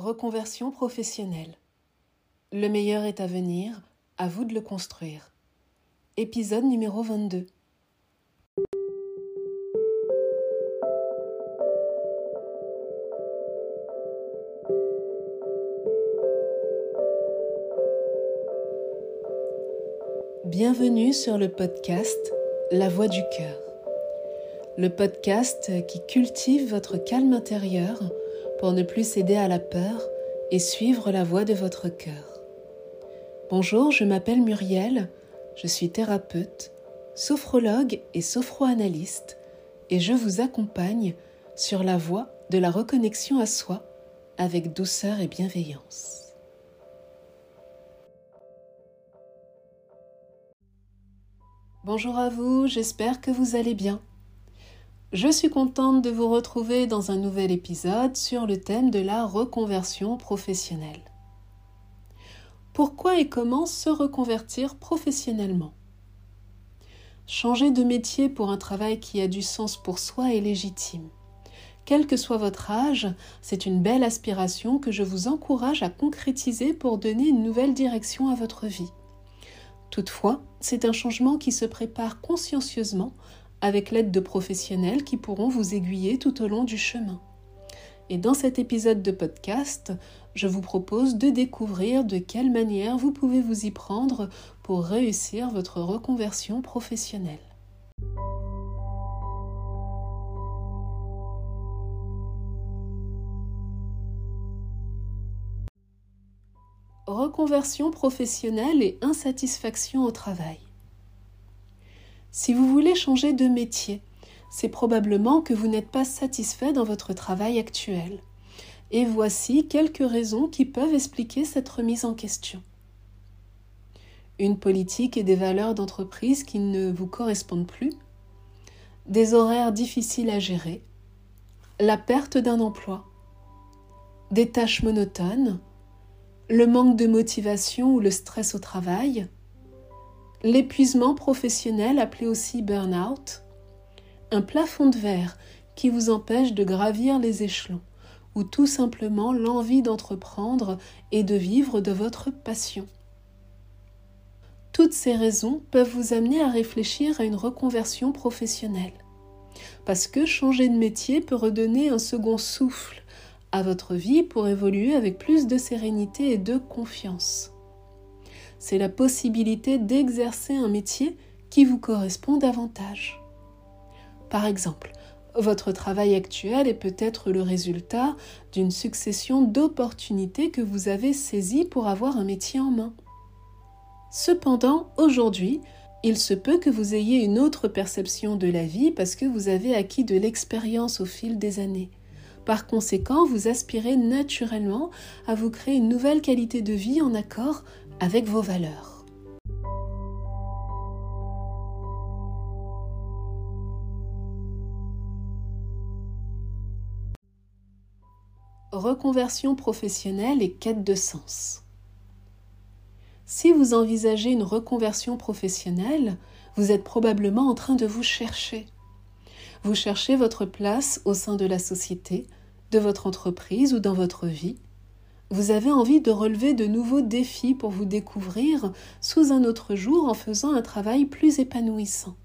Reconversion professionnelle. Le meilleur est à venir, à vous de le construire. Épisode numéro 22. Bienvenue sur le podcast La Voix du cœur. Le podcast qui cultive votre calme intérieur pour ne plus céder à la peur et suivre la voie de votre cœur. Bonjour, je m'appelle Muriel, je suis thérapeute, sophrologue et sophroanalyste et je vous accompagne sur la voie de la reconnexion à soi avec douceur et bienveillance. Bonjour à vous, j'espère que vous allez bien. Je suis contente de vous retrouver dans un nouvel épisode sur le thème de la reconversion professionnelle. Pourquoi et comment se reconvertir professionnellement? Changer de métier pour un travail qui a du sens pour soi est légitime. Quel que soit votre âge, c'est une belle aspiration que je vous encourage à concrétiser pour donner une nouvelle direction à votre vie. Toutefois, c'est un changement qui se prépare consciencieusement avec l'aide de professionnels qui pourront vous aiguiller tout au long du chemin. Et dans cet épisode de podcast, je vous propose de découvrir de quelle manière vous pouvez vous y prendre pour réussir votre reconversion professionnelle. Reconversion professionnelle et insatisfaction au travail. Si vous voulez changer de métier, c'est probablement que vous n'êtes pas satisfait dans votre travail actuel. Et voici quelques raisons qui peuvent expliquer cette remise en question. Une politique et des valeurs d'entreprise qui ne vous correspondent plus, des horaires difficiles à gérer, la perte d'un emploi, des tâches monotones, le manque de motivation ou le stress au travail, l'épuisement professionnel appelé aussi burn-out, un plafond de verre qui vous empêche de gravir les échelons, ou tout simplement l'envie d'entreprendre et de vivre de votre passion. Toutes ces raisons peuvent vous amener à réfléchir à une reconversion professionnelle. Parce que changer de métier peut redonner un second souffle à votre vie pour évoluer avec plus de sérénité et de confiance c'est la possibilité d'exercer un métier qui vous correspond davantage. Par exemple, votre travail actuel est peut-être le résultat d'une succession d'opportunités que vous avez saisies pour avoir un métier en main. Cependant, aujourd'hui, il se peut que vous ayez une autre perception de la vie parce que vous avez acquis de l'expérience au fil des années. Par conséquent, vous aspirez naturellement à vous créer une nouvelle qualité de vie en accord avec vos valeurs. Reconversion professionnelle et quête de sens. Si vous envisagez une reconversion professionnelle, vous êtes probablement en train de vous chercher. Vous cherchez votre place au sein de la société, de votre entreprise ou dans votre vie, vous avez envie de relever de nouveaux défis pour vous découvrir sous un autre jour en faisant un travail plus épanouissant.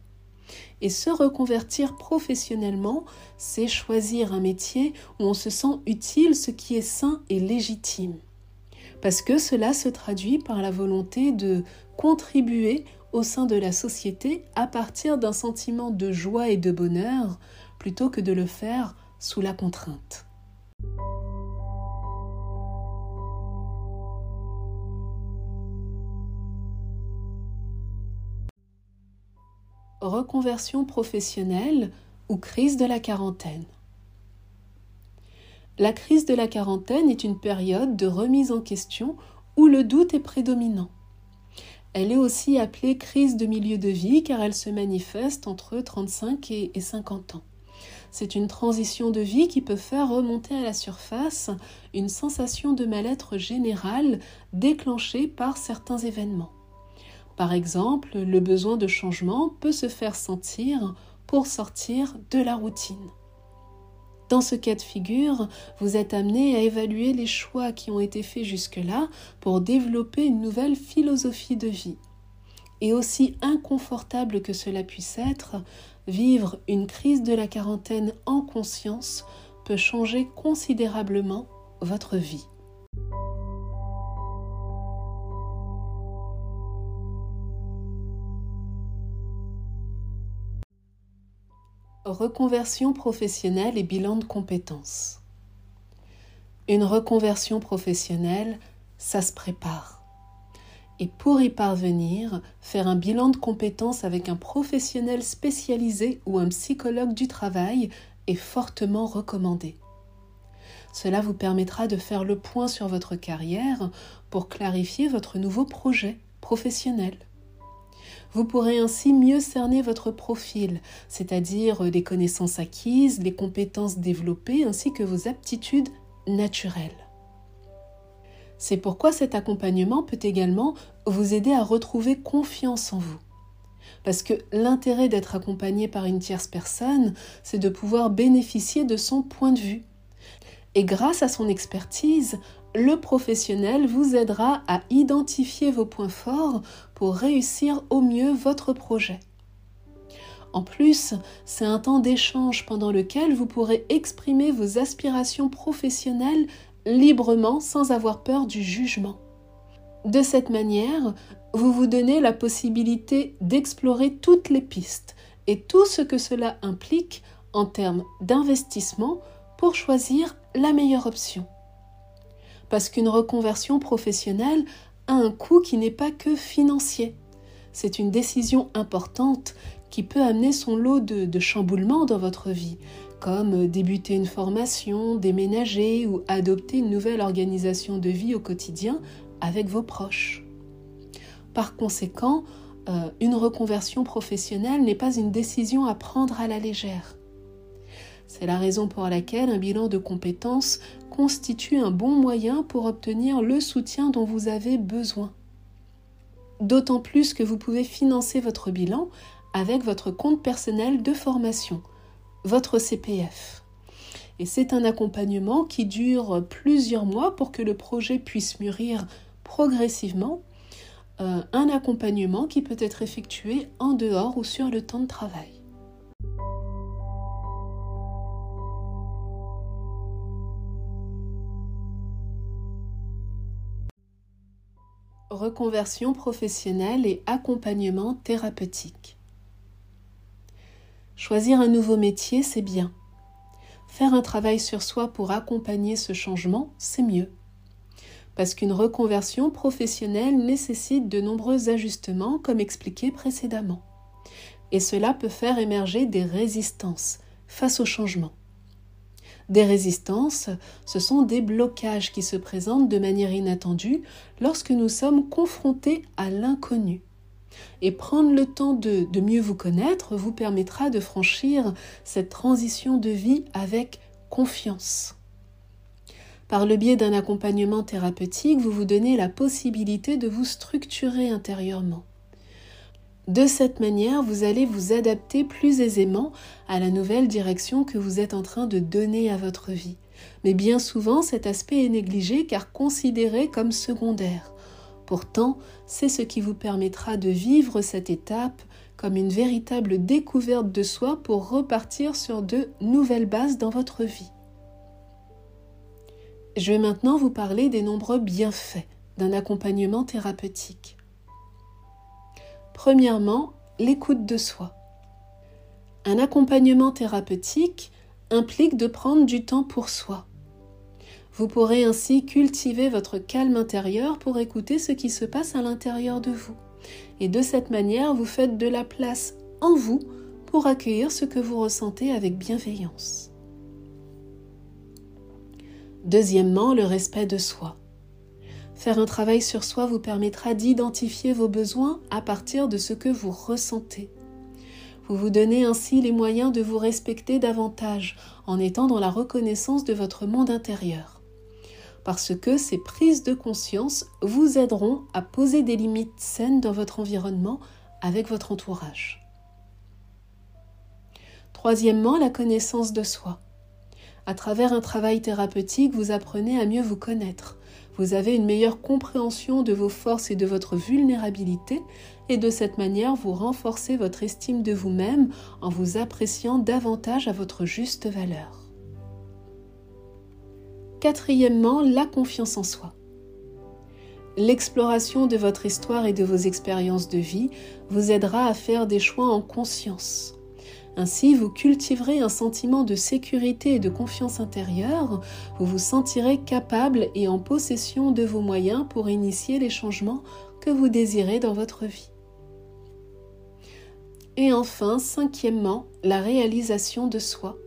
Et se reconvertir professionnellement, c'est choisir un métier où on se sent utile, ce qui est sain et légitime. Parce que cela se traduit par la volonté de contribuer au sein de la société à partir d'un sentiment de joie et de bonheur, plutôt que de le faire sous la contrainte. Reconversion professionnelle ou crise de la quarantaine. La crise de la quarantaine est une période de remise en question où le doute est prédominant. Elle est aussi appelée crise de milieu de vie car elle se manifeste entre 35 et 50 ans. C'est une transition de vie qui peut faire remonter à la surface une sensation de mal-être général déclenchée par certains événements. Par exemple, le besoin de changement peut se faire sentir pour sortir de la routine. Dans ce cas de figure, vous êtes amené à évaluer les choix qui ont été faits jusque-là pour développer une nouvelle philosophie de vie. Et aussi inconfortable que cela puisse être, vivre une crise de la quarantaine en conscience peut changer considérablement votre vie. Reconversion professionnelle et bilan de compétences. Une reconversion professionnelle, ça se prépare. Et pour y parvenir, faire un bilan de compétences avec un professionnel spécialisé ou un psychologue du travail est fortement recommandé. Cela vous permettra de faire le point sur votre carrière pour clarifier votre nouveau projet professionnel. Vous pourrez ainsi mieux cerner votre profil, c'est-à-dire les connaissances acquises, les compétences développées ainsi que vos aptitudes naturelles. C'est pourquoi cet accompagnement peut également vous aider à retrouver confiance en vous. Parce que l'intérêt d'être accompagné par une tierce personne, c'est de pouvoir bénéficier de son point de vue. Et grâce à son expertise, le professionnel vous aidera à identifier vos points forts pour réussir au mieux votre projet. En plus, c'est un temps d'échange pendant lequel vous pourrez exprimer vos aspirations professionnelles librement sans avoir peur du jugement. De cette manière, vous vous donnez la possibilité d'explorer toutes les pistes et tout ce que cela implique en termes d'investissement pour choisir la meilleure option parce qu'une reconversion professionnelle a un coût qui n'est pas que financier. C'est une décision importante qui peut amener son lot de, chamboulements dans votre vie, comme débuter une formation, déménager ou adopter une nouvelle organisation de vie au quotidien avec vos proches. Par conséquent, euh, une reconversion professionnelle n'est pas une décision à prendre à la légère. C'est la raison pour laquelle un bilan de compétences constitue un bon moyen pour obtenir le soutien dont vous avez besoin. D'autant plus que vous pouvez financer votre bilan avec votre compte personnel de formation, votre CPF. Et c'est un accompagnement qui dure plusieurs mois pour que le projet puisse mûrir progressivement. Euh, un accompagnement qui peut être effectué en dehors ou sur le temps de travail. Reconversion professionnelle et accompagnement thérapeutique. Choisir un nouveau métier, c'est bien. Faire un travail sur soi pour accompagner ce changement, c'est mieux. Parce qu'une reconversion professionnelle nécessite de nombreux ajustements, comme expliqué précédemment. Et cela peut faire émerger des résistances face au changement. Des résistances, ce sont des blocages qui se présentent de manière inattendue lorsque nous sommes confrontés à l'inconnu. Et prendre le temps de, mieux vous connaître vous permettra de franchir cette transition de vie avec confiance. Par le biais d'un accompagnement thérapeutique, vous vous donnez la possibilité de vous structurer intérieurement. De cette manière, vous allez vous adapter plus aisément à la nouvelle direction que vous êtes en train de donner à votre vie. Mais bien souvent, cet aspect est négligé car considéré comme secondaire. Pourtant, c'est ce qui vous permettra de vivre cette étape comme une véritable découverte de soi pour repartir sur de nouvelles bases dans votre vie. Je vais maintenant vous parler des nombreux bienfaits d'un accompagnement thérapeutique. Premièrement, l'écoute de soi. Un accompagnement thérapeutique implique de prendre du temps pour soi. Vous pourrez ainsi cultiver votre calme intérieur pour écouter ce qui se passe à l'intérieur de vous. Et de cette manière, vous faites de la place en vous pour accueillir ce que vous ressentez avec bienveillance. Deuxièmement, le respect de soi. Faire un travail sur soi vous permettra d'identifier vos besoins à partir de ce que vous ressentez. Vous vous donnez ainsi les moyens de vous respecter davantage en étant dans la reconnaissance de votre monde intérieur. Parce que ces prises de conscience vous aideront à poser des limites saines dans votre environnement avec votre entourage. Troisièmement, la connaissance de soi. À travers un travail thérapeutique, vous apprenez à mieux vous connaître. Vous avez une meilleure compréhension de vos forces et de votre vulnérabilité, et de cette manière, vous renforcez votre estime de vous-même en vous appréciant davantage à votre juste valeur. Quatrièmement, la confiance en soi. L'exploration de votre histoire et de vos expériences de vie vous aidera à faire des choix en conscience. Ainsi, vous cultiverez un sentiment de sécurité et de confiance intérieure, vous vous sentirez capable et en possession de vos moyens pour initier les changements que vous désirez dans votre vie. Et enfin, cinquièmement, la réalisation de soi.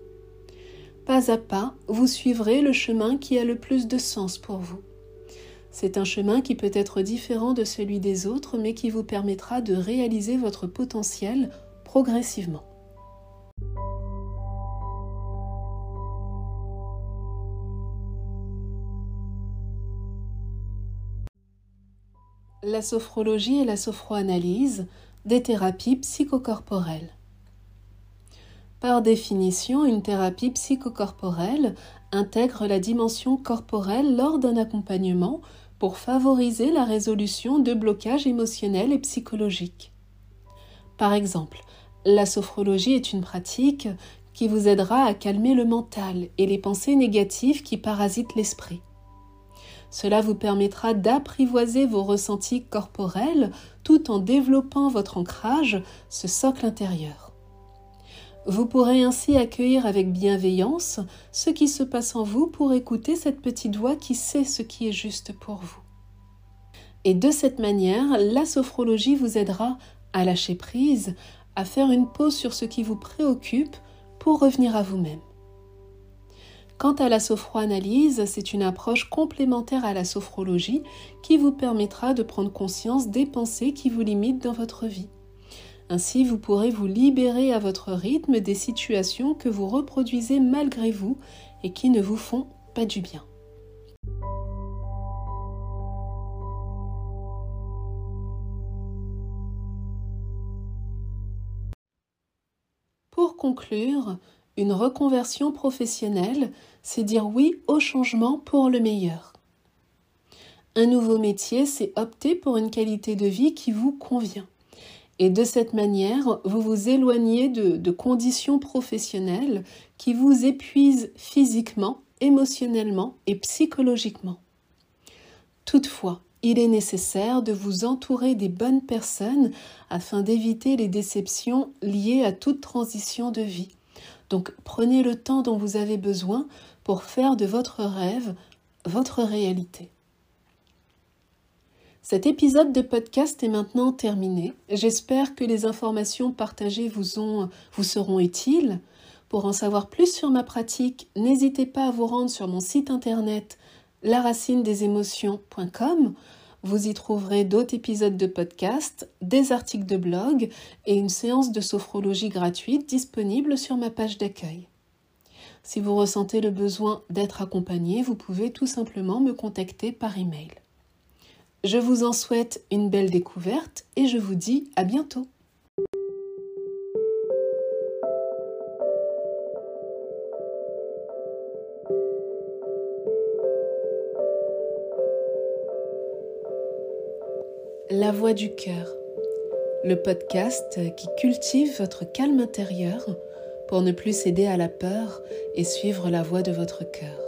Pas à pas, vous suivrez le chemin qui a le plus de sens pour vous. C'est un chemin qui peut être différent de celui des autres, mais qui vous permettra de réaliser votre potentiel progressivement. La sophrologie et la sophroanalyse, des thérapies psychocorporelles. Par définition, une thérapie psychocorporelle intègre la dimension corporelle lors d'un accompagnement pour favoriser la résolution de blocages émotionnels et psychologiques. Par exemple, la sophrologie est une pratique qui vous aidera à calmer le mental et les pensées négatives qui parasitent l'esprit. Cela vous permettra d'apprivoiser vos ressentis corporels tout en développant votre ancrage, ce socle intérieur. Vous pourrez ainsi accueillir avec bienveillance ce qui se passe en vous pour écouter cette petite voix qui sait ce qui est juste pour vous. Et de cette manière, la sophrologie vous aidera à lâcher prise, à faire une pause sur ce qui vous préoccupe pour revenir à vous-même. Quant à la sophroanalyse, c'est une approche complémentaire à la sophrologie qui vous permettra de prendre conscience des pensées qui vous limitent dans votre vie. Ainsi, vous pourrez vous libérer à votre rythme des situations que vous reproduisez malgré vous et qui ne vous font pas du bien. Pour conclure, une reconversion professionnelle, c'est dire oui au changement pour le meilleur. Un nouveau métier, c'est opter pour une qualité de vie qui vous convient. Et de cette manière, vous vous éloignez de, conditions professionnelles qui vous épuisent physiquement, émotionnellement et psychologiquement. Toutefois, il est nécessaire de vous entourer des bonnes personnes afin d'éviter les déceptions liées à toute transition de vie. Donc prenez le temps dont vous avez besoin pour faire de votre rêve votre réalité. Cet épisode de podcast est maintenant terminé. J'espère que les informations partagées vous, ont, vous seront utiles. Pour en savoir plus sur ma pratique, n'hésitez pas à vous rendre sur mon site internet laracinedesémotions.com vous y trouverez d'autres épisodes de podcast, des articles de blog et une séance de sophrologie gratuite disponible sur ma page d'accueil. Si vous ressentez le besoin d'être accompagné, vous pouvez tout simplement me contacter par email. Je vous en souhaite une belle découverte et je vous dis à bientôt. La voix du cœur, le podcast qui cultive votre calme intérieur pour ne plus céder à la peur et suivre la voix de votre cœur.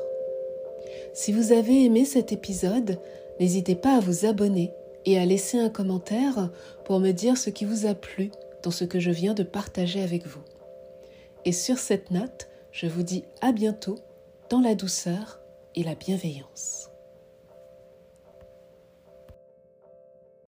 Si vous avez aimé cet épisode, n'hésitez pas à vous abonner et à laisser un commentaire pour me dire ce qui vous a plu dans ce que je viens de partager avec vous. Et sur cette note, je vous dis à bientôt dans la douceur et la bienveillance.